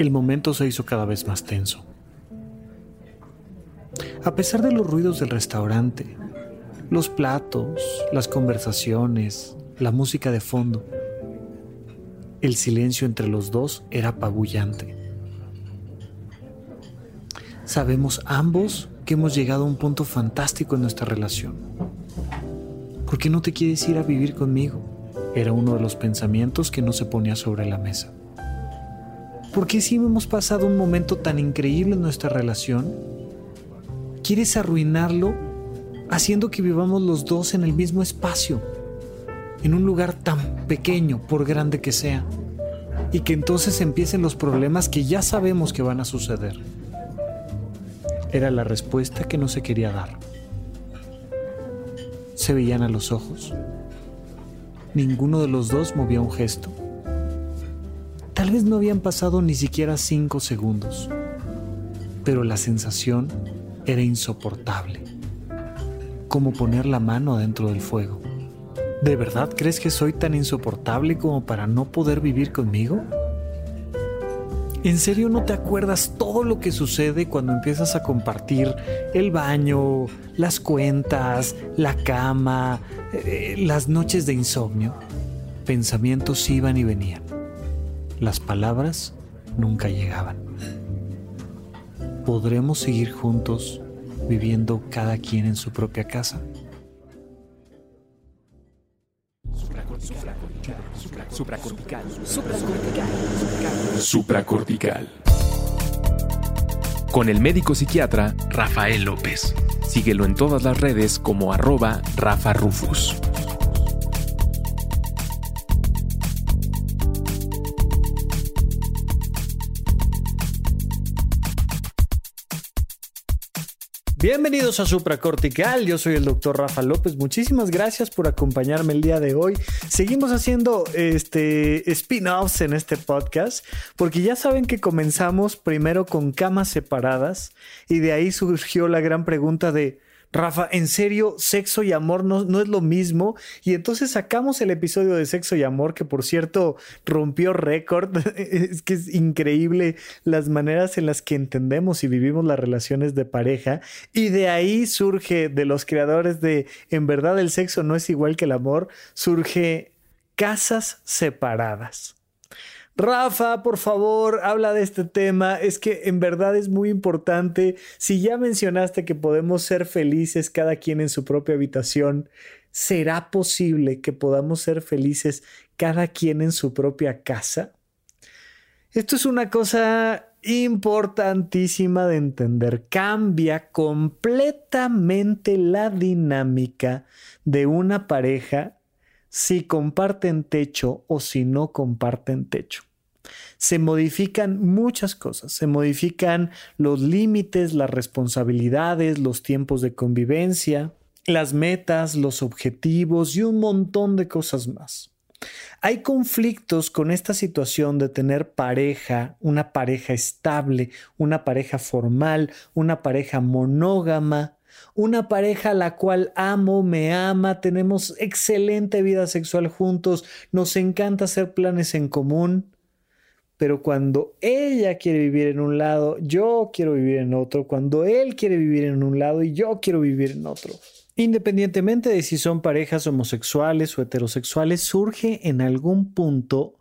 El momento se hizo cada vez más tenso. A pesar de los ruidos del restaurante, los platos, las conversaciones, la música de fondo, el silencio entre los dos era apabullante. Sabemos ambos que hemos llegado a un punto fantástico en nuestra relación. ¿Por qué no te quieres ir a vivir conmigo? Era uno de los pensamientos que no se ponía sobre la mesa. ¿Por qué si hemos pasado un momento tan increíble en nuestra relación? ¿Quieres arruinarlo haciendo que vivamos los dos en el mismo espacio? En un lugar tan pequeño, por grande que sea. Y que entonces empiecen los problemas que ya sabemos que van a suceder. Era la respuesta que no se quería dar. Se veían a los ojos. Ninguno de los dos movía un gesto. Tal vez no habían pasado ni siquiera cinco segundos, pero la sensación era insoportable, como poner la mano adentro del fuego. ¿De verdad crees que soy tan insoportable como para no poder vivir conmigo? ¿En serio no te acuerdas todo lo que sucede cuando empiezas a compartir el baño, las cuentas, la cama, eh, las noches de insomnio? Pensamientos iban y venían. Las palabras nunca llegaban. ¿Podremos seguir juntos viviendo cada quien en su propia casa? Supracortical. Supracortical. Supracortical. Con el médico psiquiatra Rafael López. Síguelo en todas las redes como arroba Rafa Rufus. Bienvenidos a Supracortical, yo soy el doctor Rafa López, muchísimas gracias por acompañarme el día de hoy. Seguimos haciendo este spin-offs en este podcast, porque ya saben que comenzamos primero con camas separadas y de ahí surgió la gran pregunta de Rafa, en serio, sexo y amor no, no, es lo mismo. Y entonces sacamos el episodio de sexo y amor, que por cierto rompió récord. es que es increíble las maneras en las que entendemos y vivimos las relaciones de pareja. Y de ahí surge, de los creadores de En verdad el sexo no es igual que el amor, surge casas separadas. Rafa, por favor, habla de este tema. Es que en verdad es muy importante. Si ya mencionaste que podemos ser felices cada quien en su propia habitación, ¿será posible que podamos ser felices cada quien en su propia casa? Esto es una cosa importantísima de entender. Cambia completamente la dinámica de una pareja si comparten techo o si no comparten techo se modifican muchas cosas, se modifican los límites, las responsabilidades, los tiempos de convivencia, las metas, los objetivos y un montón de cosas más. Hay conflictos con esta situación de tener pareja, una pareja estable, una pareja formal, una pareja monógama, una pareja a la cual amo, me ama, tenemos excelente vida sexual juntos, nos encanta hacer planes en común, pero cuando ella quiere vivir en un lado, yo quiero vivir en otro, cuando él quiere vivir en un lado y yo quiero vivir en otro. Independientemente de si son parejas homosexuales o heterosexuales, surge en algún punto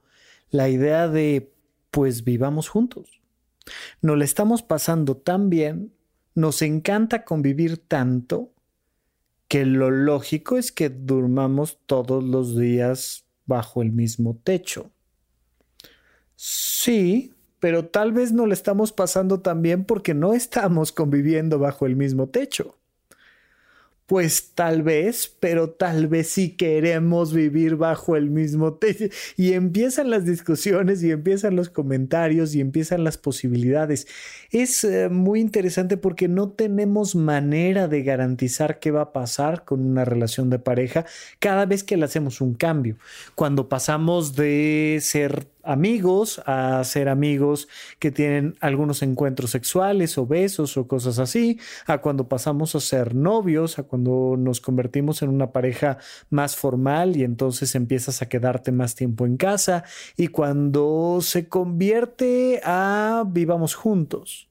la idea de, pues vivamos juntos. Nos la estamos pasando tan bien, nos encanta convivir tanto, que lo lógico es que durmamos todos los días bajo el mismo techo. Sí, pero tal vez no le estamos pasando tan bien porque no estamos conviviendo bajo el mismo techo. Pues tal vez, pero tal vez sí queremos vivir bajo el mismo techo. Y empiezan las discusiones y empiezan los comentarios y empiezan las posibilidades. Es eh, muy interesante porque no tenemos manera de garantizar qué va a pasar con una relación de pareja cada vez que le hacemos un cambio. Cuando pasamos de ser amigos a ser amigos que tienen algunos encuentros sexuales o besos o cosas así, a cuando pasamos a ser novios, a cuando nos convertimos en una pareja más formal y entonces empiezas a quedarte más tiempo en casa y cuando se convierte a vivamos juntos.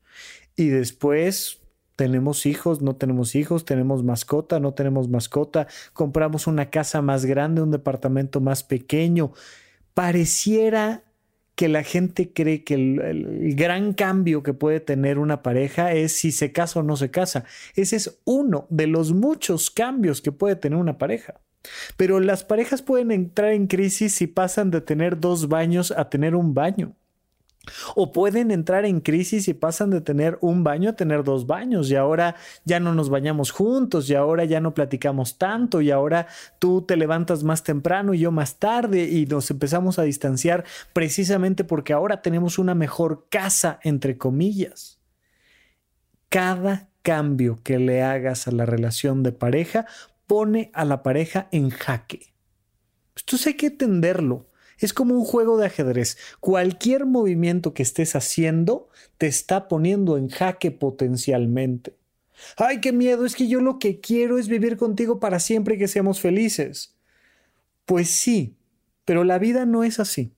Y después tenemos hijos, no tenemos hijos, tenemos mascota, no tenemos mascota, compramos una casa más grande, un departamento más pequeño pareciera que la gente cree que el, gran cambio que puede tener una pareja es si se casa o no se casa. Ese es uno de los muchos cambios que puede tener una pareja. Pero las parejas pueden entrar en crisis si pasan de tener dos baños a tener un baño. O pueden entrar en crisis y pasan de tener un baño a tener dos baños y ahora ya no nos bañamos juntos y ahora ya no platicamos tanto y ahora tú te levantas más temprano y yo más tarde y nos empezamos a distanciar precisamente porque ahora tenemos una mejor casa, entre comillas. Cada cambio que le hagas a la relación de pareja pone a la pareja en jaque. Esto hay que entenderlo. Es como un juego de ajedrez. Cualquier movimiento que estés haciendo te está poniendo en jaque potencialmente. Ay, qué miedo, es que yo lo que quiero es vivir contigo para siempre y que seamos felices. Pues sí, pero la vida no es así.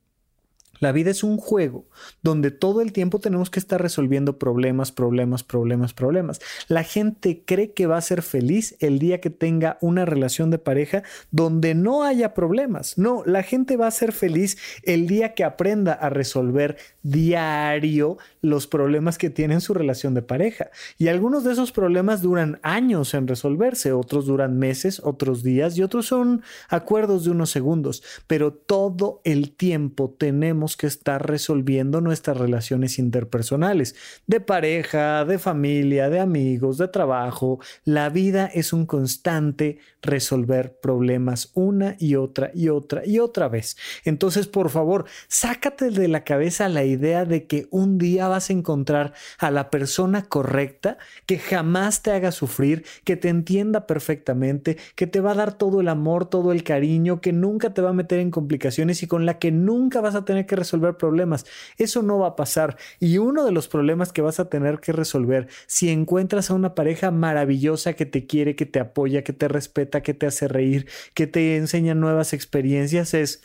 La vida es un juego donde todo el tiempo tenemos que estar resolviendo problemas, problemas, problemas, problemas. La gente cree que va a ser feliz el día que tenga una relación de pareja donde no haya problemas. No, la gente va a ser feliz el día que aprenda a resolver diario los problemas que tiene en su relación de pareja. Y algunos de esos problemas duran años en resolverse, otros duran meses, otros días y otros son acuerdos de unos segundos. Pero todo el tiempo tenemos que estar resolviendo nuestras relaciones interpersonales, de pareja, de familia, de amigos, de trabajo. La vida es un constante resolver problemas una y otra y otra y otra vez. Entonces, por favor, sácate de la cabeza la idea de que un día vas a encontrar a la persona correcta que jamás te haga sufrir, que te entienda perfectamente, que te va a dar todo el amor, todo el cariño, que nunca te va a meter en complicaciones y con la que nunca vas a tener que resolver problemas. Eso no va a pasar. Y uno de los problemas que vas a tener que resolver si encuentras a una pareja maravillosa que te quiere, que te apoya, que te respeta, que te hace reír, que te enseña nuevas experiencias es,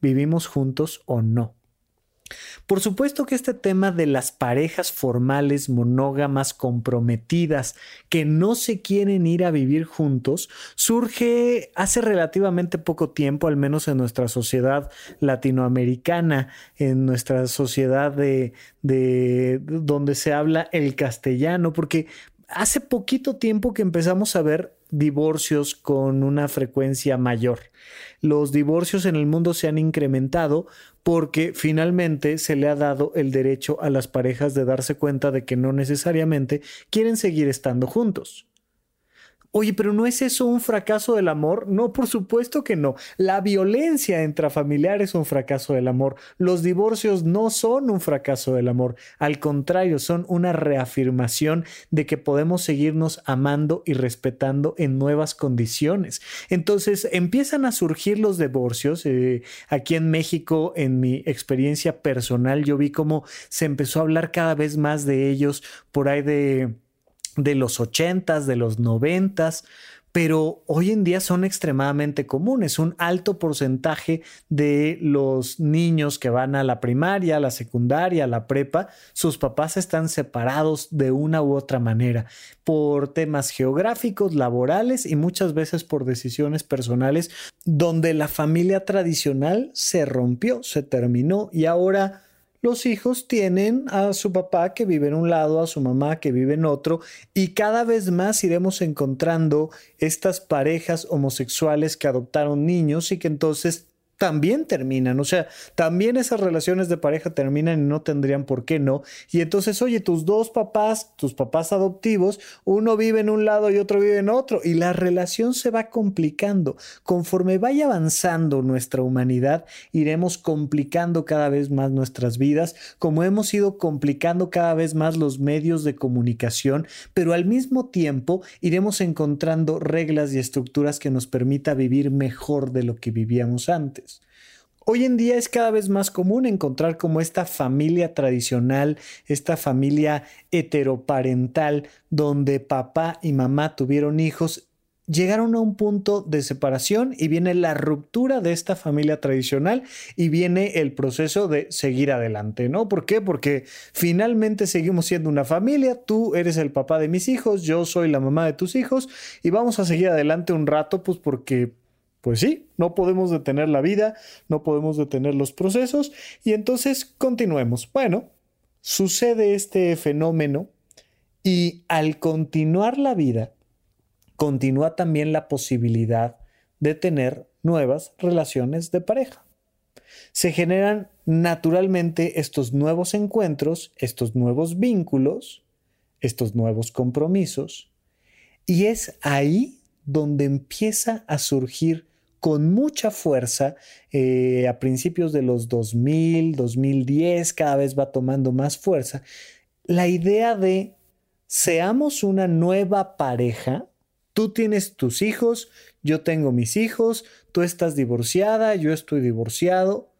¿vivimos juntos o no? Por supuesto que este tema de las parejas formales, monógamas, comprometidas, que no se quieren ir a vivir juntos, surge hace relativamente poco tiempo, al menos en nuestra sociedad latinoamericana, en nuestra sociedad de, de donde se habla el castellano, porque hace poquito tiempo que empezamos a ver divorcios con una frecuencia mayor. Los divorcios en el mundo se han incrementado porque finalmente se le ha dado el derecho a las parejas de darse cuenta de que no necesariamente quieren seguir estando juntos. Oye, pero ¿no es eso un fracaso del amor? No, por supuesto que no. La violencia intrafamiliar es un fracaso del amor. Los divorcios no son un fracaso del amor. Al contrario, son una reafirmación de que podemos seguirnos amando y respetando en nuevas condiciones. Entonces empiezan a surgir los divorcios. Eh, aquí en México, en mi experiencia personal, yo vi cómo se empezó a hablar cada vez más de ellos por ahí de de los ochentas, de los noventas, pero hoy en día son extremadamente comunes. Un alto porcentaje de los niños que van a la primaria, a la secundaria, a la prepa, sus papás están separados de una u otra manera por temas geográficos, laborales y muchas veces por decisiones personales donde la familia tradicional se rompió, se terminó y ahora los hijos tienen a su papá que vive en un lado, a su mamá que vive en otro, y cada vez más iremos encontrando estas parejas homosexuales que adoptaron niños y que entonces también terminan, o sea, también esas relaciones de pareja terminan y no tendrían por qué no. Y entonces, oye, tus dos papás, tus papás adoptivos, uno vive en un lado y otro vive en otro, y la relación se va complicando. Conforme vaya avanzando nuestra humanidad, iremos complicando cada vez más nuestras vidas, como hemos ido complicando cada vez más los medios de comunicación, pero al mismo tiempo iremos encontrando reglas y estructuras que nos permita vivir mejor de lo que vivíamos antes. Hoy en día es cada vez más común encontrar como esta familia tradicional, esta familia heteroparental, donde papá y mamá tuvieron hijos, llegaron a un punto de separación y viene la ruptura de esta familia tradicional y viene el proceso de seguir adelante, ¿no? ¿Por qué? Porque finalmente seguimos siendo una familia, tú eres el papá de mis hijos, yo soy la mamá de tus hijos y vamos a seguir adelante un rato, pues porque pues sí, no podemos detener la vida, no podemos detener los procesos y entonces continuemos. Bueno, sucede este fenómeno y al continuar la vida, continúa también la posibilidad de tener nuevas relaciones de pareja. Se generan naturalmente estos nuevos encuentros, estos nuevos vínculos, estos nuevos compromisos, y es ahí donde empieza a surgir con mucha fuerza eh, a principios de los 2000, 2010, cada vez va tomando más fuerza, la idea de seamos una nueva pareja, tú tienes tus hijos, yo tengo mis hijos, tú estás divorciada, yo estoy divorciado,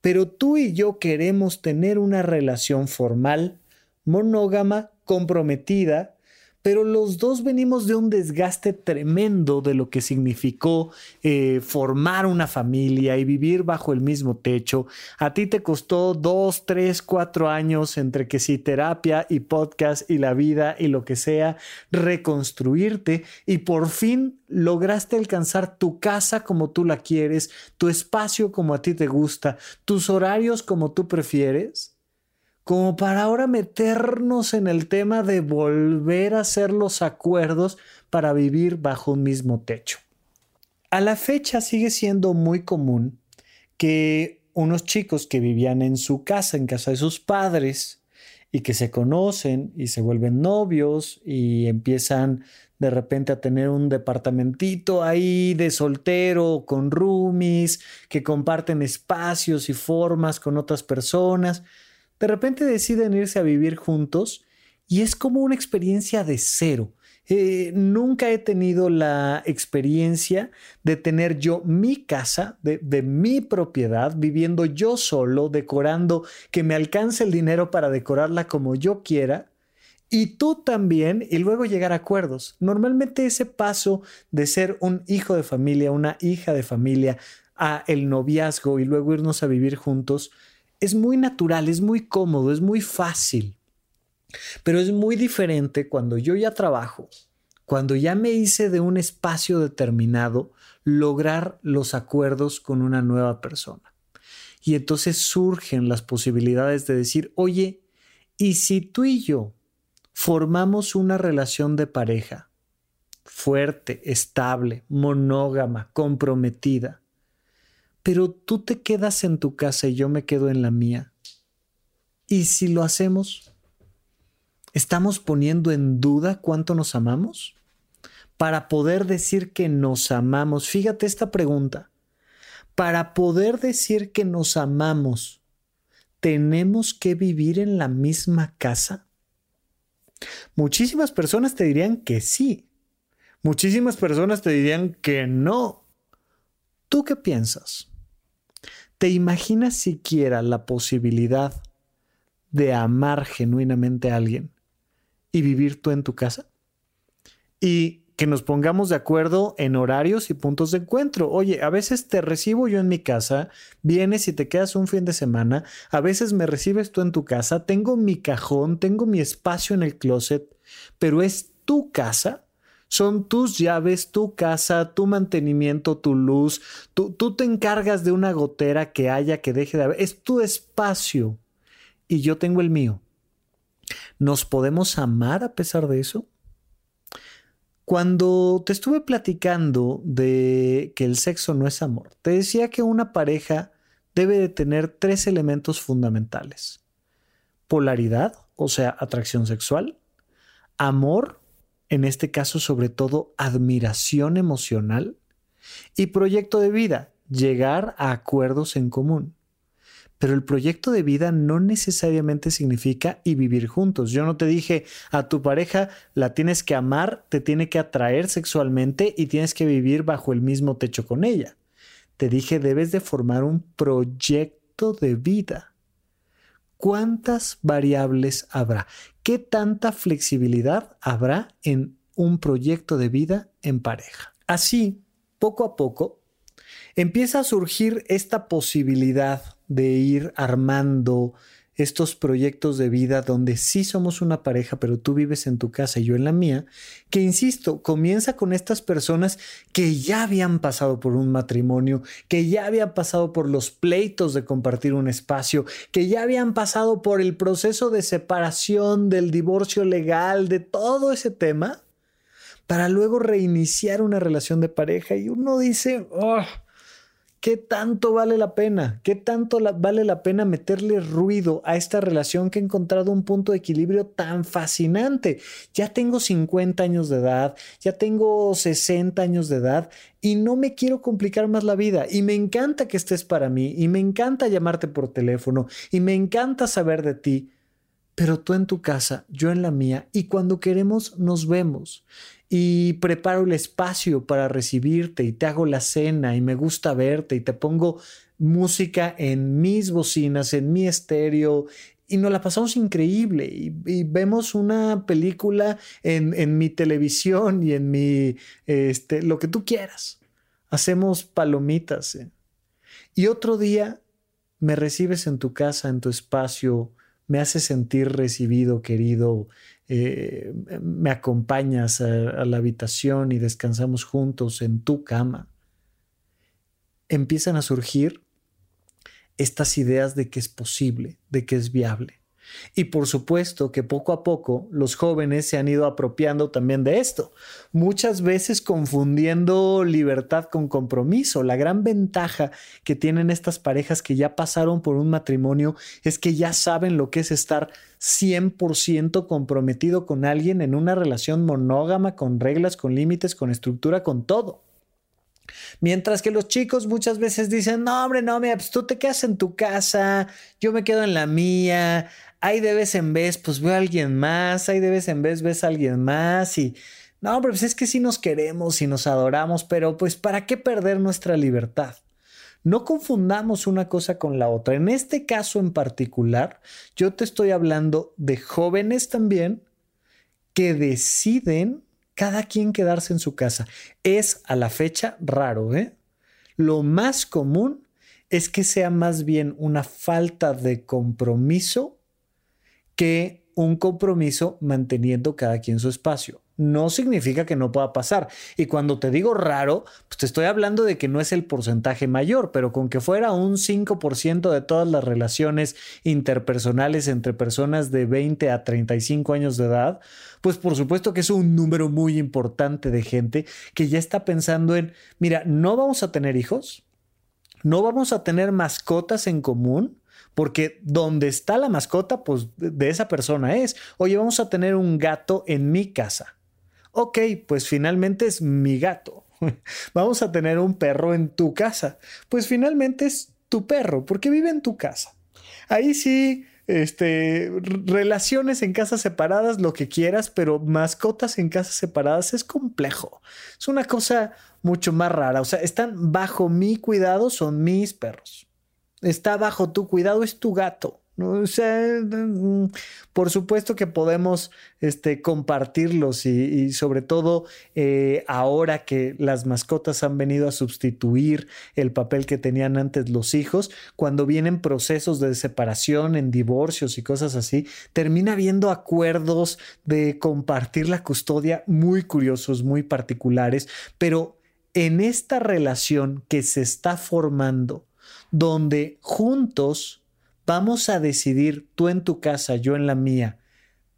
pero tú y yo queremos tener una relación formal, monógama, comprometida, pero los dos venimos de un desgaste tremendo de lo que significó eh, formar una familia y vivir bajo el mismo techo. A ti te costó dos, tres, cuatro años entre que si terapia y podcast y la vida y lo que sea, reconstruirte y por fin lograste alcanzar tu casa como tú la quieres, tu espacio como a ti te gusta, tus horarios como tú prefieres como para ahora meternos en el tema de volver a hacer los acuerdos para vivir bajo un mismo techo. A la fecha sigue siendo muy común que unos chicos que vivían en su casa, en casa de sus padres, y que se conocen y se vuelven novios y empiezan de repente a tener un departamentito ahí de soltero con roomies, que comparten espacios y formas con otras personas, de repente deciden irse a vivir juntos y es como una experiencia de cero. Eh, nunca he tenido la experiencia de tener yo mi casa, de, mi propiedad, viviendo yo solo, decorando, que me alcance el dinero para decorarla como yo quiera. Y tú también, y luego llegar a acuerdos. Normalmente ese paso de ser un hijo de familia, una hija de familia, a el noviazgo y luego irnos a vivir juntos, es muy natural, es muy cómodo, es muy fácil. Pero es muy diferente cuando yo ya trabajo, cuando ya me hice de un espacio determinado, lograr los acuerdos con una nueva persona. Y entonces surgen las posibilidades de decir, oye, ¿y si tú y yo formamos una relación de pareja fuerte, estable, monógama, comprometida? Pero tú te quedas en tu casa y yo me quedo en la mía. ¿Y si lo hacemos? ¿Estamos poniendo en duda cuánto nos amamos? Para poder decir que nos amamos, fíjate esta pregunta, para poder decir que nos amamos, ¿tenemos que vivir en la misma casa? Muchísimas personas te dirían que sí. Muchísimas personas te dirían que no. ¿Tú qué piensas? ¿Te imaginas siquiera la posibilidad de amar genuinamente a alguien y vivir tú en tu casa? Y que nos pongamos de acuerdo en horarios y puntos de encuentro. Oye, a veces te recibo yo en mi casa, vienes y te quedas un fin de semana, a veces me recibes tú en tu casa, tengo mi cajón, tengo mi espacio en el closet, pero es tu casa son tus llaves, tu casa, tu mantenimiento, tu luz. Tú, tú te encargas de una gotera que haya, que deje de haber. Es tu espacio y yo tengo el mío. ¿Nos podemos amar a pesar de eso? Cuando te estuve platicando de que el sexo no es amor, te decía que una pareja debe de tener tres elementos fundamentales. Polaridad, o sea, atracción sexual, amor en este caso sobre todo admiración emocional y proyecto de vida, llegar a acuerdos en común. Pero el proyecto de vida no necesariamente significa y vivir juntos. Yo no te dije a tu pareja la tienes que amar, te tiene que atraer sexualmente y tienes que vivir bajo el mismo techo con ella. te dije debes de formar un proyecto de vida. ¿Cuántas variables habrá? ¿Qué tanta flexibilidad habrá en un proyecto de vida en pareja? Así, poco a poco, empieza a surgir esta posibilidad de ir armando estos proyectos de vida donde sí somos una pareja, pero tú vives en tu casa y yo en la mía, que insisto, comienza con estas personas que ya habían pasado por un matrimonio, que ya habían pasado por los pleitos de compartir un espacio, que ya habían pasado por el proceso de separación, del divorcio legal, de todo ese tema, para luego reiniciar una relación de pareja. Y uno dice, oh, ¿Qué tanto vale la pena? ¿Qué tanto vale la pena meterle ruido a esta relación que he encontrado un punto de equilibrio tan fascinante? Ya tengo 50 años de edad, ya tengo 60 años de edad y no me quiero complicar más la vida. Y me encanta que estés para mí y me encanta llamarte por teléfono y me encanta saber de ti. Pero tú en tu casa, yo en la mía y cuando queremos nos vemos y preparo el espacio para recibirte y te hago la cena y me gusta verte y te pongo música en mis bocinas, en mi estéreo y nos la pasamos increíble y, vemos una película en, mi televisión y en mi, este, lo que tú quieras. Hacemos palomitas. ¿eh? Y otro día me recibes en tu casa, en tu espacio, me haces sentir recibido, querido, eh, me acompañas a, la habitación y descansamos juntos en tu cama, empiezan a surgir estas ideas de que es posible, de que es viable. Y por supuesto que poco a poco los jóvenes se han ido apropiando también de esto, muchas veces confundiendo libertad con compromiso. La gran ventaja que tienen estas parejas que ya pasaron por un matrimonio es que ya saben lo que es estar 100% comprometido con alguien en una relación monógama, con reglas, con límites, con estructura, con todo. Mientras que los chicos muchas veces dicen, no, hombre, no, mira, pues tú te quedas en tu casa, yo me quedo en la mía, ahí de vez en vez, pues veo a alguien más, ahí de vez en vez ves a alguien más y... No, pero pues es que sí nos queremos y nos adoramos, pero pues ¿para qué perder nuestra libertad? No confundamos una cosa con la otra. En este caso en particular, yo te estoy hablando de jóvenes también que deciden cada quien quedarse en su casa. Es a la fecha raro, ¿eh? Lo más común es que sea más bien una falta de compromiso que un compromiso manteniendo cada quien su espacio. No significa que no pueda pasar. Y cuando te digo raro, pues te estoy hablando de que no es el porcentaje mayor, pero con que fuera un 5% de todas las relaciones interpersonales entre personas de 20 a 35 años de edad, pues por supuesto que es un número muy importante de gente que ya está pensando en, mira, no vamos a tener hijos, no vamos a tener mascotas en común, porque donde está la mascota, pues de esa persona es. Oye, vamos a tener un gato en mi casa. Ok, pues finalmente es mi gato. Vamos a tener un perro en tu casa. Pues finalmente es tu perro, porque vive en tu casa. Ahí sí, este, relaciones en casas separadas, lo que quieras, pero mascotas en casas separadas es complejo. Es una cosa mucho más rara. O sea, están bajo mi cuidado, son mis perros está bajo tu cuidado, es tu gato. O sea, mm, por supuesto que podemos este, compartirlos y, sobre todo eh, ahora que las mascotas han venido a sustituir el papel que tenían antes los hijos, cuando vienen procesos de separación, en divorcios y cosas así, termina habiendo acuerdos de compartir la custodia muy curiosos, muy particulares, pero en esta relación que se está formando, donde juntos vamos a decidir, tú en tu casa, yo en la mía,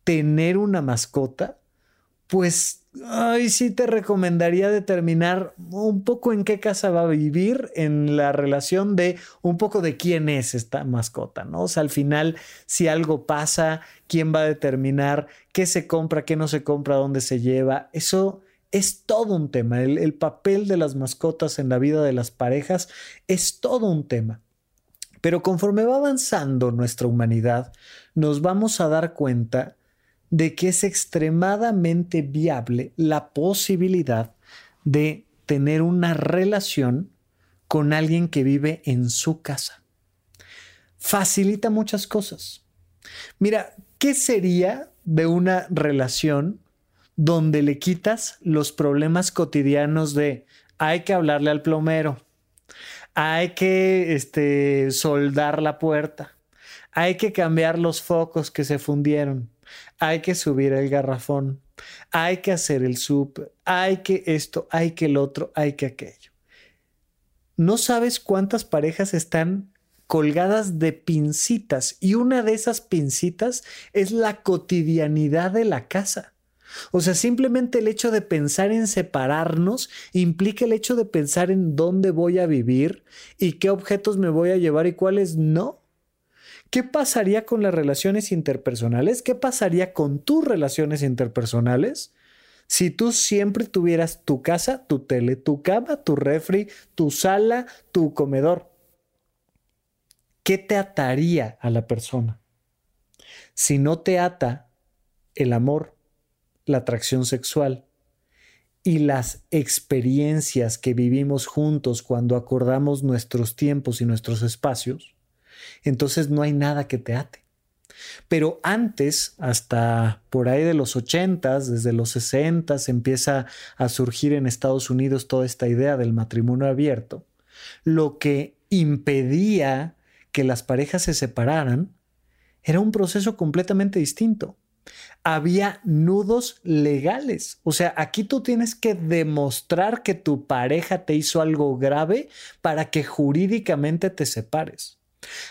tener una mascota, pues ay, sí te recomendaría determinar un poco en qué casa va a vivir, en la relación de un poco de quién es esta mascota, ¿no? O sea, al final, si algo pasa, quién va a determinar qué se compra, qué no se compra, dónde se lleva, eso es todo un tema. El, papel de las mascotas en la vida de las parejas es todo un tema. Pero conforme va avanzando nuestra humanidad, nos vamos a dar cuenta de que es extremadamente viable la posibilidad de tener una relación con alguien que vive en su casa. Facilita muchas cosas. Mira, ¿qué sería de una relación donde le quitas los problemas cotidianos de hay que hablarle al plomero, hay que este, soldar la puerta, hay que cambiar los focos que se fundieron, hay que subir el garrafón, hay que hacer el súper, hay que esto, hay que el otro, hay que aquello no sabes cuántas parejas están colgadas de pincitas y una de esas pincitas es la cotidianidad de la casa. O sea, simplemente el hecho de pensar en separarnos implica el hecho de pensar en dónde voy a vivir y qué objetos me voy a llevar y cuáles no. ¿Qué pasaría con las relaciones interpersonales? ¿Qué pasaría con tus relaciones interpersonales? Si tú siempre tuvieras tu casa, tu tele, tu cama, tu refri, tu sala, tu comedor, ¿qué te ataría a la persona? Si no te ata el amor, la atracción sexual y las experiencias que vivimos juntos cuando acordamos nuestros tiempos y nuestros espacios, entonces no hay nada que te ate. Pero antes, hasta por ahí de los 80, desde los 60, empieza a surgir en Estados Unidos toda esta idea del matrimonio abierto. Lo que impedía que las parejas se separaran era un proceso completamente distinto. Había nudos legales. O sea, aquí tú tienes que demostrar que tu pareja te hizo algo grave para que jurídicamente te separes.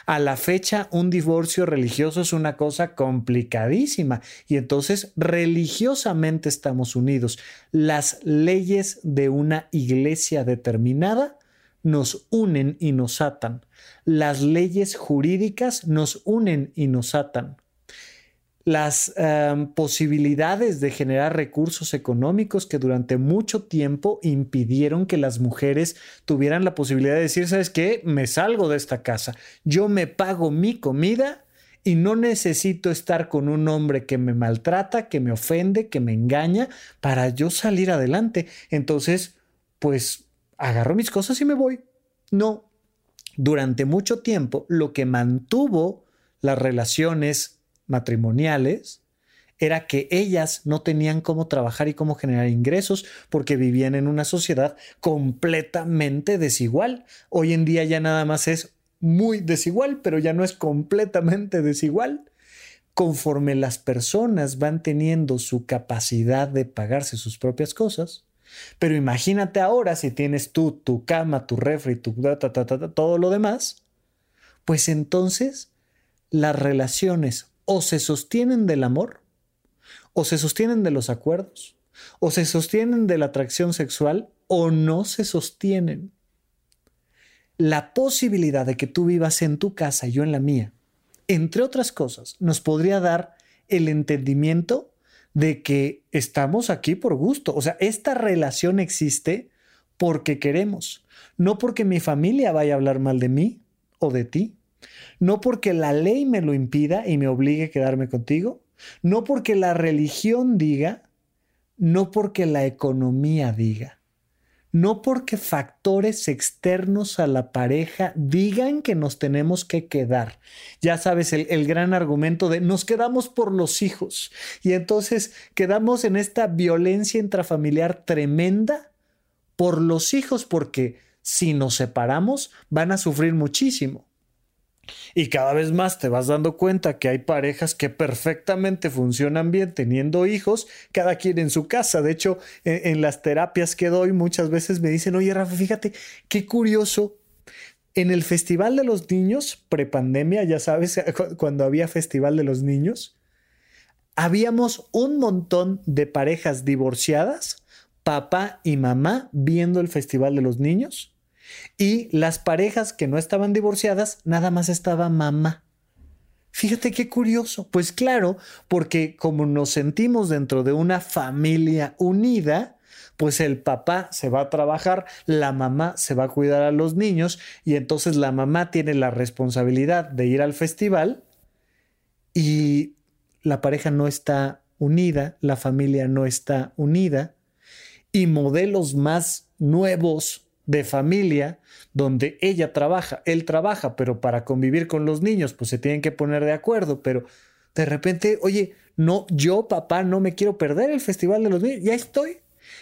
A la fecha, un divorcio religioso es una cosa complicadísima y entonces religiosamente estamos unidos. Las leyes de una iglesia determinada nos unen y nos atan. Las leyes jurídicas nos unen y nos atan las em, posibilidades de generar recursos económicos que durante mucho tiempo impidieron que las mujeres tuvieran la posibilidad de decir, ¿sabes qué? Me salgo de esta casa, yo me pago mi comida y no necesito estar con un hombre que me maltrata, que me ofende, que me engaña para yo salir adelante. Entonces, pues agarro mis cosas y me voy. No, durante mucho tiempo lo que mantuvo las relaciones matrimoniales era que ellas no tenían cómo trabajar y cómo generar ingresos porque vivían en una sociedad completamente desigual. Hoy en día ya nada más es muy desigual, pero ya no es completamente desigual. Conforme las personas van teniendo su capacidad de pagarse sus propias cosas, pero imagínate ahora si tienes tú tu cama, tu refri, tu todo lo demás, pues entonces las relaciones o se sostienen del amor, o se sostienen de los acuerdos, o se sostienen de la atracción sexual, o no se sostienen. La posibilidad de que tú vivas en tu casa y yo en la mía, entre otras cosas, nos podría dar el entendimiento de que estamos aquí por gusto. O sea, esta relación existe porque queremos, no porque mi familia vaya a hablar mal de mí o de ti. No porque la ley me lo impida y me obligue a quedarme contigo, no porque la religión diga, no porque la economía diga, no porque factores externos a la pareja digan que nos tenemos que quedar. Ya sabes, el, el, gran argumento de nos quedamos por los hijos y entonces quedamos en esta violencia intrafamiliar tremenda por los hijos porque si nos separamos van a sufrir muchísimo. Y cada vez más te vas dando cuenta que hay parejas que perfectamente funcionan bien teniendo hijos, cada quien en su casa. De hecho, en, las terapias que doy muchas veces me dicen, oye Rafa, fíjate, qué curioso. En el Festival de los Niños, prepandemia, ya sabes, cuando había Festival de los Niños, habíamos un montón de parejas divorciadas, papá y mamá, viendo el Festival de los Niños y las parejas que no estaban divorciadas, nada más estaba mamá. Fíjate qué curioso. Pues claro, porque como nos sentimos dentro de una familia unida, pues el papá se va a trabajar, la mamá se va a cuidar a los niños y entonces la mamá tiene la responsabilidad de ir al festival y la pareja no está unida, la familia no está unida y modelos más nuevos de familia donde ella trabaja, él trabaja, pero para convivir con los niños, pues se tienen que poner de acuerdo, pero de repente, oye, no, yo papá no me quiero perder el Festival de los Niños, ya estoy.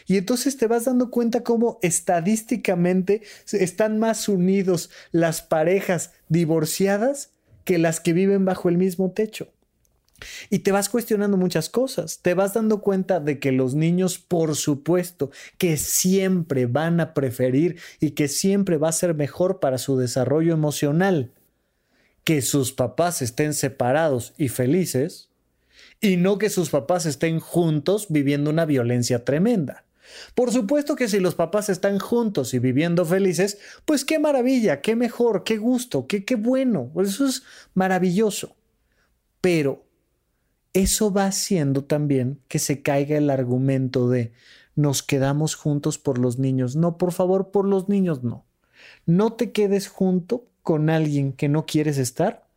Y entonces te vas dando cuenta cómo estadísticamente están más unidos las parejas divorciadas que las que viven bajo el mismo techo. Y te vas cuestionando muchas cosas, te vas dando cuenta de que los niños, por supuesto, que siempre van a preferir y que siempre va a ser mejor para su desarrollo emocional que sus papás estén separados y felices, y no que sus papás estén juntos viviendo una violencia tremenda. Por supuesto que si los papás están juntos y viviendo felices, pues qué maravilla, qué mejor, qué gusto, qué, qué bueno, eso es maravilloso. Pero eso va haciendo también que se caiga el argumento de nos quedamos juntos por los niños. No, por favor, por los niños no. No te quedes junto con alguien que no quieres estar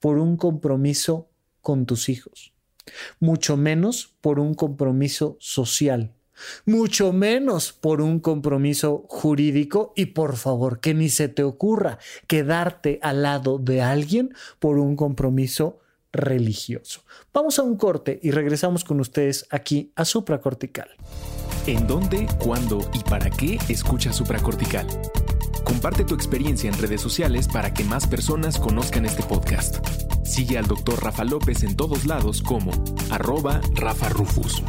por un compromiso con tus hijos. Mucho menos por un compromiso social. Mucho menos por un compromiso jurídico y por favor que ni se te ocurra quedarte al lado de alguien por un compromiso religioso. Vamos a un corte y regresamos con ustedes aquí a Supracortical. ¿En dónde, cuándo y para qué escucha Supracortical? Comparte tu experiencia en redes sociales para que más personas conozcan este podcast. Sigue al Dr. Rafa López en todos lados como arroba Rafa Rufus.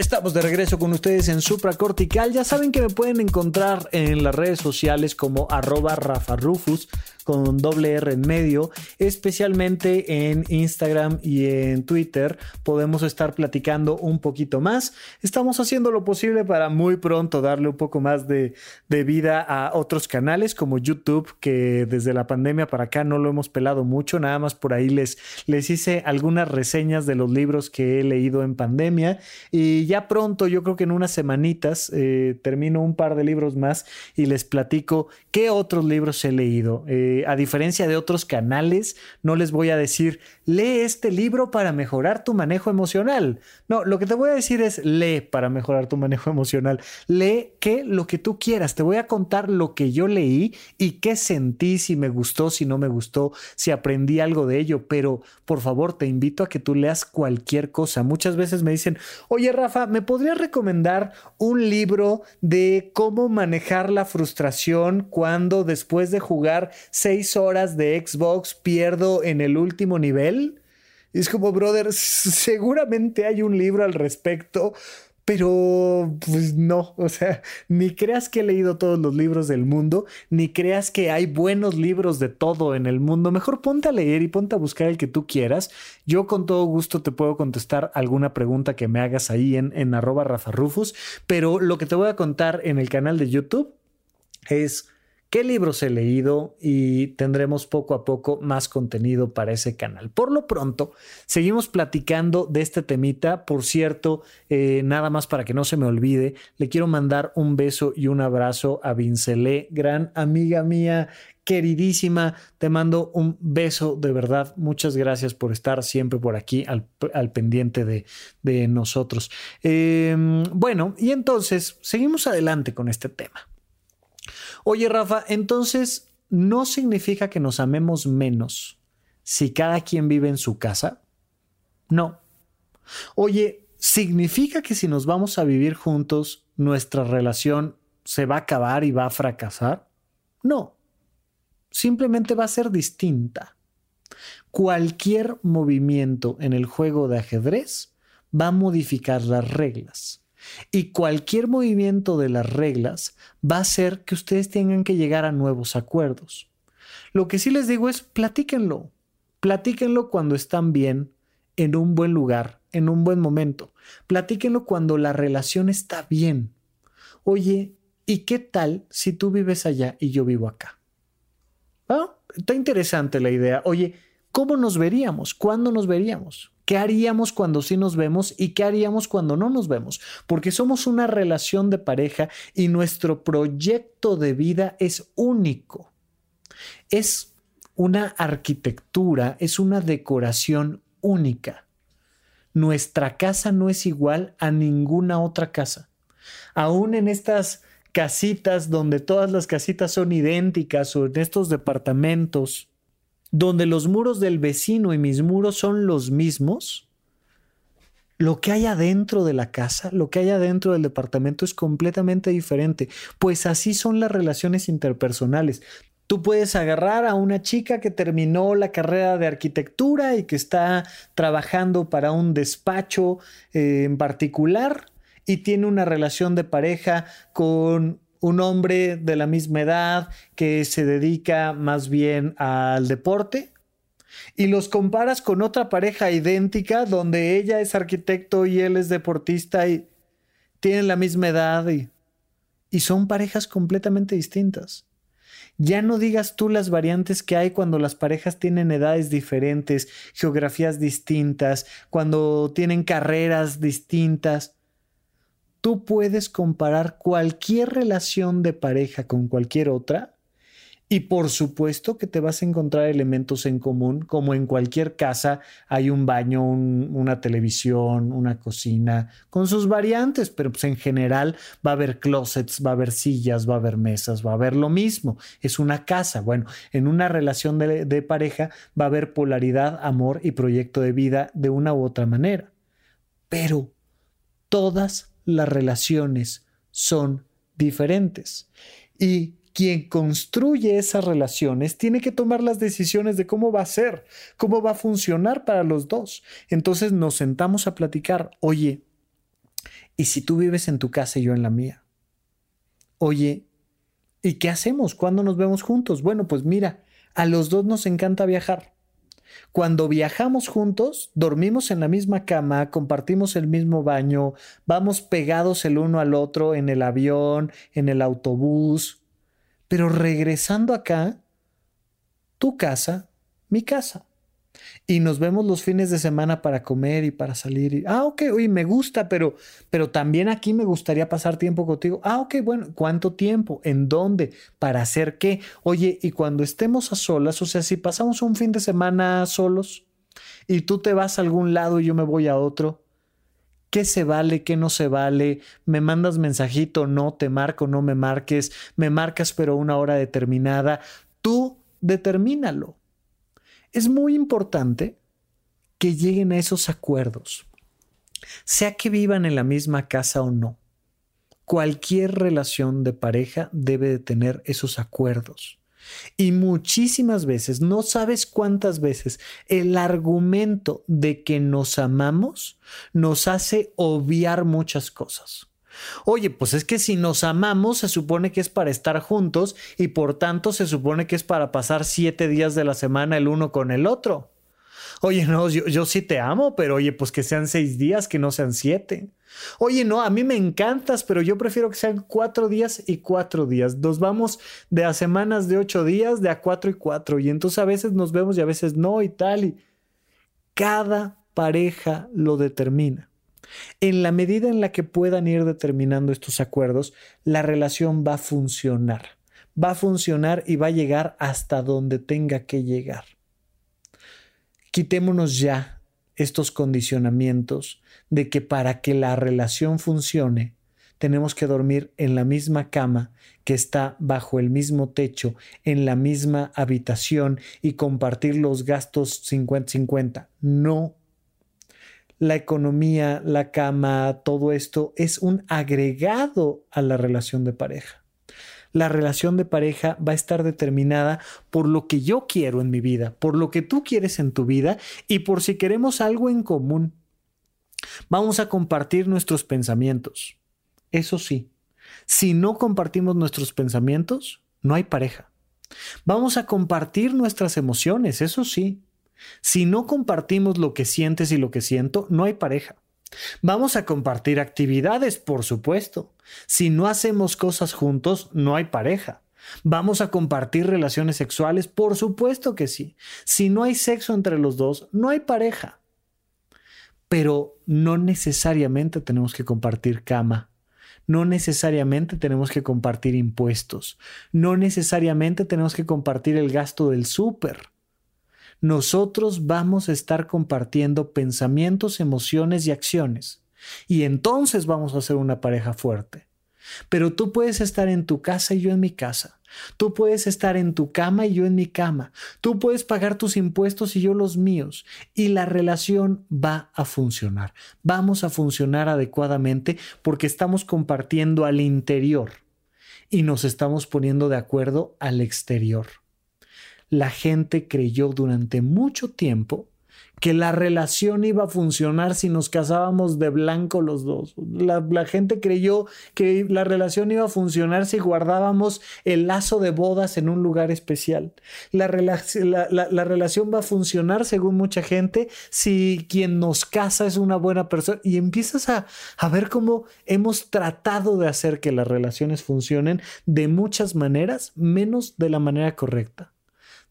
Estamos de regreso con ustedes en Supracortical. Ya saben que me pueden encontrar en las redes sociales como arroba Rafa Rufus con doble R en medio, especialmente en Instagram y en Twitter. Podemos estar platicando un poquito más. Estamos haciendo lo posible para muy pronto darle un poco más de, vida a otros canales como YouTube, que desde la pandemia para acá no lo hemos pelado mucho. Nada más por ahí les, les hice algunas reseñas de los libros que he leído en pandemia. Y ya pronto, yo creo que en unas semanitas, eh, termino un par de libros más y les platico qué otros libros he leído. Eh, a diferencia de otros canales, no les voy a decir, lee este libro para mejorar tu manejo emocional. No, lo que te voy a decir es, lee para mejorar tu manejo emocional. Lee que lo que tú quieras. Te voy a contar lo que yo leí y qué sentí, si me gustó, si no me gustó, si aprendí algo de ello. Pero por favor, te invito a que tú leas cualquier cosa. Muchas veces me dicen, oye Rafa, ¿me podrías recomendar un libro de cómo manejar la frustración cuando después de jugar seis horas de Xbox pierdo en el último nivel. Es como, brother, seguramente hay un libro al respecto, pero pues no, o sea, ni creas que he leído todos los libros del mundo, ni creas que hay buenos libros de todo en el mundo. Mejor ponte a leer y ponte a buscar el que tú quieras. Yo con todo gusto te puedo contestar alguna pregunta que me hagas ahí en, en arroba Rafa Rufus, pero lo que te voy a contar en el canal de YouTube es qué libros he leído y tendremos poco a poco más contenido para ese canal. Por lo pronto, seguimos platicando de este temita. Por cierto, eh, nada más para que no se me olvide, le quiero mandar un beso y un abrazo a Vincelé, gran amiga mía. Queridísima, te mando un beso de verdad. Muchas gracias por estar siempre por aquí al, pendiente de, nosotros. Em, bueno, y entonces seguimos adelante con este tema. Oye, Rafa, entonces, ¿no significa que nos amemos menos si cada quien vive en su casa? No. Oye, ¿significa que si nos vamos a vivir juntos, nuestra relación se va a acabar y va a fracasar? No. Simplemente va a ser distinta. Cualquier movimiento en el juego de ajedrez va a modificar las reglas. Y cualquier movimiento de las reglas va a hacer que ustedes tengan que llegar a nuevos acuerdos. Lo que sí les digo es platíquenlo. Platíquenlo cuando están bien, en un buen lugar, en un buen momento. Platíquenlo cuando la relación está bien. Oye, ¿y qué tal si tú vives allá y yo vivo acá? Ah, está interesante la idea. Oye, ¿cómo nos veríamos? ¿Cuándo nos veríamos? ¿Qué haríamos cuando sí nos vemos y qué haríamos cuando no nos vemos? Porque somos una relación de pareja y nuestro proyecto de vida es único. Es una arquitectura, es una decoración única. nuestra casa no es igual a ninguna otra casa. Aún en estas casitas donde todas las casitas son idénticas o en estos departamentos donde los muros del vecino y mis muros son los mismos, lo que hay adentro de la casa, lo que hay adentro del departamento es completamente diferente, pues así son las relaciones interpersonales. Tú puedes agarrar a una chica que terminó la carrera de arquitectura y que está trabajando para un despacho eh, en particular y tiene una relación de pareja con un hombre de la misma edad que se dedica más bien al deporte y los comparas con otra pareja idéntica donde ella es arquitecto y él es deportista y tienen la misma edad y, y son parejas completamente distintas. Ya no digas tú las variantes que hay cuando las parejas tienen edades diferentes, geografías distintas, cuando tienen carreras distintas tú puedes comparar cualquier relación de pareja con cualquier otra y por supuesto que te vas a encontrar elementos en común, como en cualquier casa hay un baño, una televisión, una cocina, con sus variantes, pero pues en general va a haber closets, va a haber sillas, va a haber mesas, va a haber lo mismo. Es una casa. Bueno, en una relación de, de pareja va a haber polaridad, amor y proyecto de vida de una u otra manera. Pero todas las relaciones son diferentes. Y quien construye esas relaciones tiene que tomar las decisiones de cómo va a ser, cómo va a funcionar para los dos. Entonces nos sentamos a platicar, oye, ¿y si tú vives en tu casa y yo en la mía? Oye, ¿y qué hacemos? ¿Cuándo nos vemos juntos? Bueno, pues mira, a los dos nos encanta viajar. Cuando viajamos juntos, dormimos en la misma cama, compartimos el mismo baño, vamos pegados el uno al otro en el avión, en el autobús. Pero regresando acá, tu casa, mi casa y nos vemos los fines de semana para comer y para salir. ah, ok, oye, me gusta, pero, pero también aquí me gustaría pasar tiempo contigo. Ah, ok, bueno, ¿cuánto tiempo? ¿En dónde? ¿Para hacer qué? Oye, y cuando estemos a solas, o sea, si pasamos un fin de semana solos y tú te vas a algún lado y yo me voy a otro, ¿Qué se vale? ¿Qué no se vale? ¿Me mandas mensajito? No, te marco, no me marques. Me marcas pero una hora determinada. Tú determínalo es muy importante que lleguen a esos acuerdos, sea que vivan en la misma casa o no. Cualquier relación de pareja debe de tener esos acuerdos. Y muchísimas veces, no sabes cuántas veces, el argumento de que nos amamos nos hace obviar muchas cosas. Oye, pues es que si nos amamos se supone que es para estar juntos y por tanto se supone que es para pasar siete días de la semana el uno con el otro. Oye, no, yo, sí te amo, pero oye, pues que sean seis días, que no sean siete. Oye, no, a mí me encantas, pero yo prefiero que sean cuatro días y cuatro días. Nos vamos de a semanas de ocho días, de a cuatro y cuatro. Y entonces a veces nos vemos y a veces no y tal. Y cada pareja lo determina. En la medida en la que puedan ir determinando estos acuerdos, la relación va a funcionar. Va a funcionar y va a llegar hasta donde tenga que llegar. Quitémonos ya estos condicionamientos de que para que la relación funcione, tenemos que dormir en la misma cama, que está bajo el mismo techo, en la misma habitación y compartir los gastos 50-50. No la economía, la cama, todo esto es un agregado a la relación de pareja. La relación de pareja va a estar determinada por lo que yo quiero en mi vida, por lo que tú quieres en tu vida y por si queremos algo en común. Vamos a compartir nuestros pensamientos. Eso sí, si no compartimos nuestros pensamientos, no hay pareja. Vamos a compartir nuestras emociones, eso sí, si no compartimos lo que sientes y lo que siento, no hay pareja. Vamos a compartir actividades, por supuesto. Si no hacemos cosas juntos, no hay pareja. ¿Vamos a compartir relaciones sexuales? Por supuesto que sí. Si no hay sexo entre los dos, no hay pareja. Pero no necesariamente tenemos que compartir cama. No necesariamente tenemos que compartir impuestos. No necesariamente tenemos que compartir el gasto del súper. Nosotros vamos a estar compartiendo pensamientos, emociones y acciones. Y entonces vamos a ser una pareja fuerte. Pero tú puedes estar en tu casa y yo en mi casa. Tú puedes estar en tu cama y yo en mi cama. Tú puedes pagar tus impuestos y yo los míos. Y la relación va a funcionar. Vamos a funcionar adecuadamente porque estamos compartiendo al interior y nos estamos poniendo de acuerdo al exterior. La gente creyó durante mucho tiempo que la relación iba a funcionar si nos casábamos de blanco los dos. La, gente creyó que la relación iba a funcionar si guardábamos el lazo de bodas en un lugar especial. La, la, relación va a funcionar, según mucha gente, si quien nos casa es una buena persona. Y empiezas a ver cómo hemos tratado de hacer que las relaciones funcionen de muchas maneras, menos de la manera correcta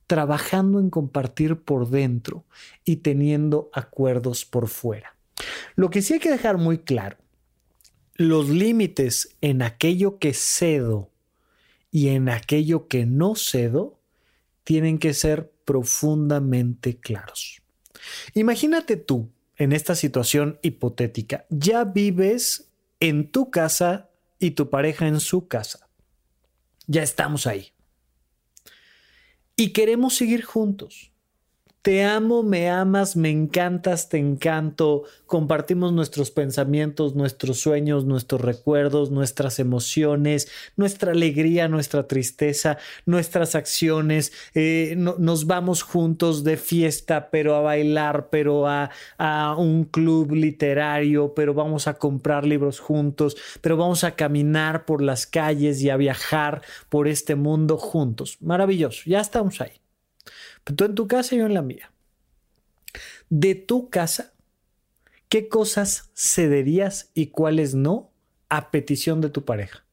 trabajando en compartir por dentro y teniendo acuerdos por fuera. Lo que sí hay que dejar muy claro, los límites en aquello que cedo y en aquello que no cedo tienen que ser profundamente claros. Imagínate tú en esta situación hipotética, ya vives en tu casa y tu pareja en su casa. Ya estamos ahí y queremos seguir juntos. Te amo, me amas, me encantas, te encanto. Compartimos nuestros pensamientos, nuestros sueños, nuestros recuerdos, nuestras emociones, nuestra alegría, nuestra tristeza, nuestras acciones. Eh, nos vamos juntos de fiesta, pero a bailar, pero a, a un club literario, pero vamos a comprar libros juntos, pero vamos a caminar por las calles y a viajar por este mundo juntos. Maravilloso, ya estamos ahí. Tú en tu casa y yo en la mía. De tu casa, ¿qué cosas cederías y cuáles no a petición de tu pareja?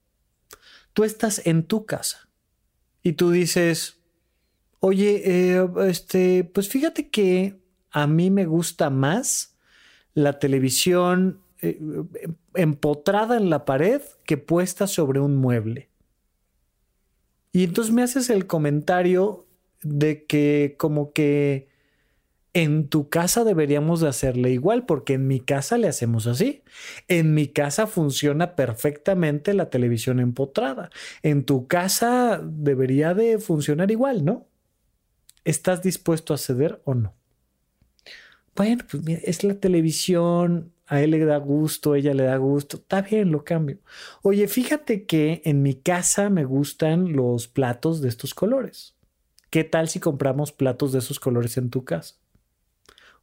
Tú estás en tu casa y tú dices, oye, eh, este, pues fíjate que a mí me gusta más la televisión eh, empotrada en la pared que puesta sobre un mueble. Y entonces me haces el comentario de que como que en tu casa deberíamos de hacerle igual, porque en mi casa le hacemos así. En mi casa funciona perfectamente la televisión empotrada. En tu casa debería de funcionar igual, ¿no? ¿Estás dispuesto a ceder o no? Bueno, pues mira, es la televisión, a él le da gusto, a ella le da gusto, está bien, lo cambio. Oye, fíjate que en mi casa me gustan los platos de estos colores. ¿Qué tal si compramos platos de esos colores en tu casa?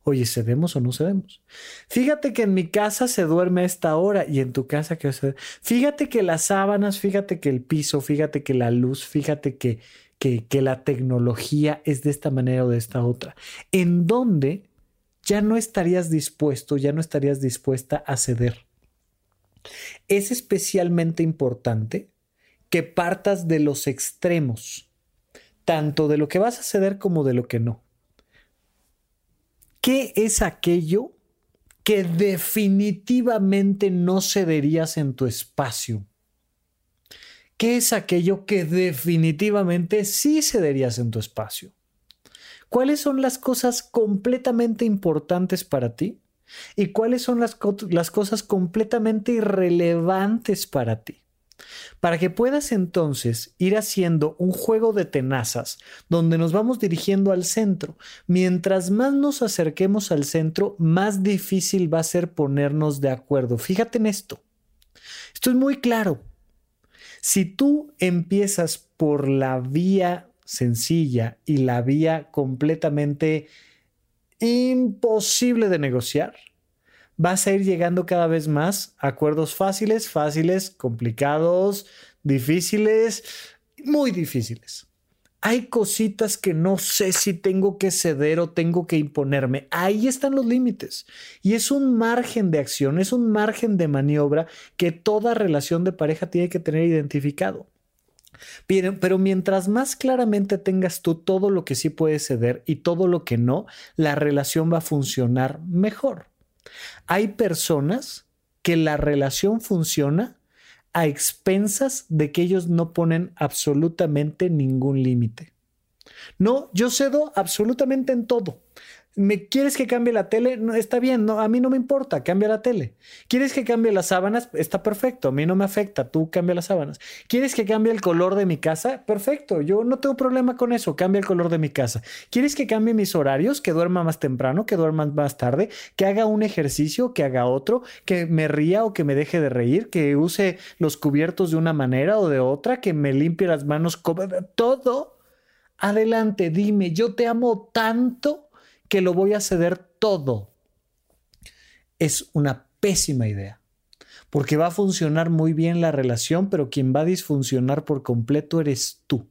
Oye, ¿cedemos o no cedemos? Fíjate que en mi casa se duerme a esta hora y en tu casa que se... Fíjate que las sábanas, fíjate que el piso, fíjate que la luz, fíjate que, que, que la tecnología es de esta manera o de esta otra. ¿En dónde ya no estarías dispuesto, ya no estarías dispuesta a ceder? Es especialmente importante que partas de los extremos tanto de lo que vas a ceder como de lo que no. ¿Qué es aquello que definitivamente no cederías en tu espacio? ¿Qué es aquello que definitivamente sí cederías en tu espacio? ¿Cuáles son las cosas completamente importantes para ti? ¿Y cuáles son las, las cosas completamente irrelevantes para ti? Para que puedas entonces ir haciendo un juego de tenazas donde nos vamos dirigiendo al centro. Mientras más nos acerquemos al centro, más difícil va a ser ponernos de acuerdo. Fíjate en esto. Esto es muy claro. Si tú empiezas por la vía sencilla y la vía completamente imposible de negociar, vas a ir llegando cada vez más a acuerdos fáciles, fáciles, complicados, difíciles, muy difíciles. Hay cositas que no sé si tengo que ceder o tengo que imponerme. Ahí están los límites. Y es un margen de acción, es un margen de maniobra que toda relación de pareja tiene que tener identificado. Pero mientras más claramente tengas tú todo lo que sí puedes ceder y todo lo que no, la relación va a funcionar mejor. Hay personas que la relación funciona a expensas de que ellos no ponen absolutamente ningún límite. No, yo cedo absolutamente en todo. ¿Me quieres que cambie la tele? No, está bien, no, a mí no me importa, cambia la tele. ¿Quieres que cambie las sábanas? Está perfecto, a mí no me afecta, tú cambia las sábanas. ¿Quieres que cambie el color de mi casa? Perfecto, yo no tengo problema con eso, cambia el color de mi casa. ¿Quieres que cambie mis horarios? Que duerma más temprano, que duerma más tarde, que haga un ejercicio, que haga otro, que me ría o que me deje de reír, que use los cubiertos de una manera o de otra, que me limpie las manos, todo. Adelante, dime, yo te amo tanto que lo voy a ceder todo. Es una pésima idea, porque va a funcionar muy bien la relación, pero quien va a disfuncionar por completo eres tú.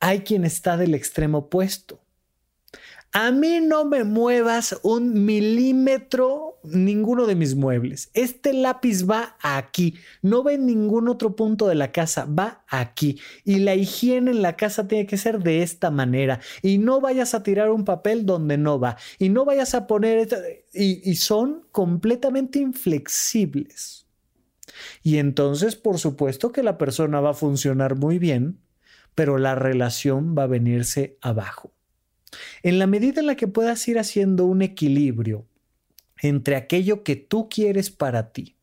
Hay quien está del extremo opuesto. A mí no me muevas un milímetro ninguno de mis muebles. Este lápiz va aquí. No va en ningún otro punto de la casa. Va aquí. Y la higiene en la casa tiene que ser de esta manera. Y no vayas a tirar un papel donde no va. Y no vayas a poner... Y, y son completamente inflexibles. Y entonces, por supuesto que la persona va a funcionar muy bien, pero la relación va a venirse abajo. En la medida en la que puedas ir haciendo un equilibrio entre aquello que tú quieres para ti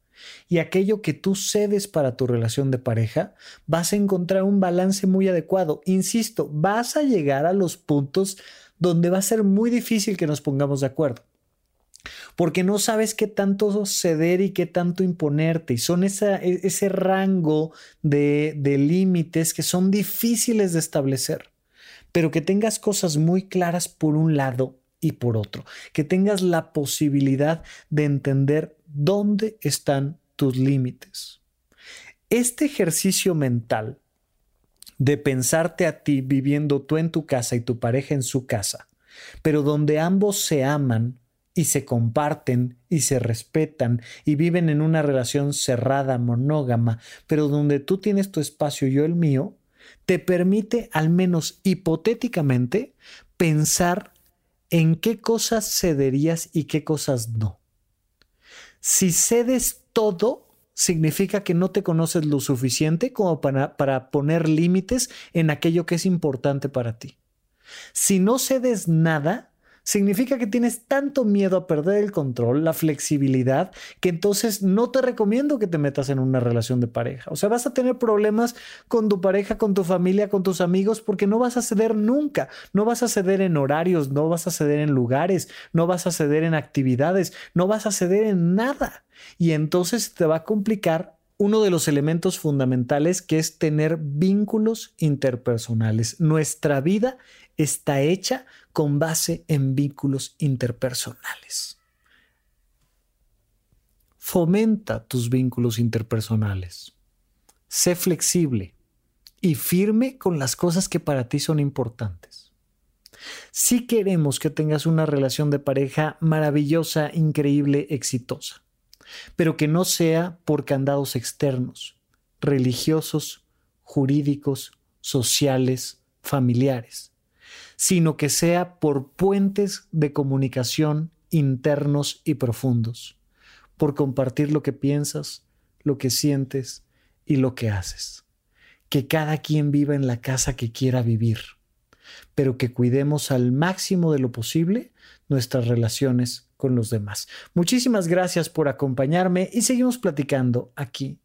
y aquello que tú cedes para tu relación de pareja, vas a encontrar un balance muy adecuado. Insisto, vas a llegar a los puntos donde va a ser muy difícil que nos pongamos de acuerdo. Porque no sabes qué tanto ceder y qué tanto imponerte. Y son e, ese rango de, de límites que son difíciles de establecer pero que tengas cosas muy claras por un lado y por otro, que tengas la posibilidad de entender dónde están tus límites. Este ejercicio mental de pensarte a ti viviendo tú en tu casa y tu pareja en su casa, pero donde ambos se aman y se comparten y se respetan y viven en una relación cerrada, monógama, pero donde tú tienes tu espacio y yo el mío, te permite, al menos hipotéticamente, pensar en qué cosas cederías y qué cosas no. Si cedes todo, significa que no te conoces lo suficiente como para, para poner límites en aquello que es importante para ti. Si no cedes nada, significa que tienes tanto miedo a perder el control, la flexibilidad, que entonces no te recomiendo que te metas en una relación de pareja. O sea, vas a tener problemas con tu pareja, con tu familia, con tus amigos, porque no vas a ceder nunca. No vas a ceder en horarios, no vas a ceder en lugares, no vas a ceder en actividades, no vas a ceder en nada. Y entonces te va a complicar uno de los elementos fundamentales que es tener vínculos interpersonales. Nuestra vida está hecha con base en vínculos interpersonales. Fomenta tus vínculos interpersonales. Sé flexible y firme con las cosas que para ti son importantes. Si queremos que tengas una relación de pareja maravillosa, increíble, exitosa, pero que no sea por candados externos, religiosos, jurídicos, sociales, familiares, sino que sea por puentes de comunicación internos y profundos, por compartir lo que piensas, lo que sientes y lo que haces. Que cada quien viva en la casa que quiera vivir, pero que cuidemos al máximo de lo posible nuestras relaciones con los demás. Muchísimas gracias por acompañarme y seguimos platicando aquí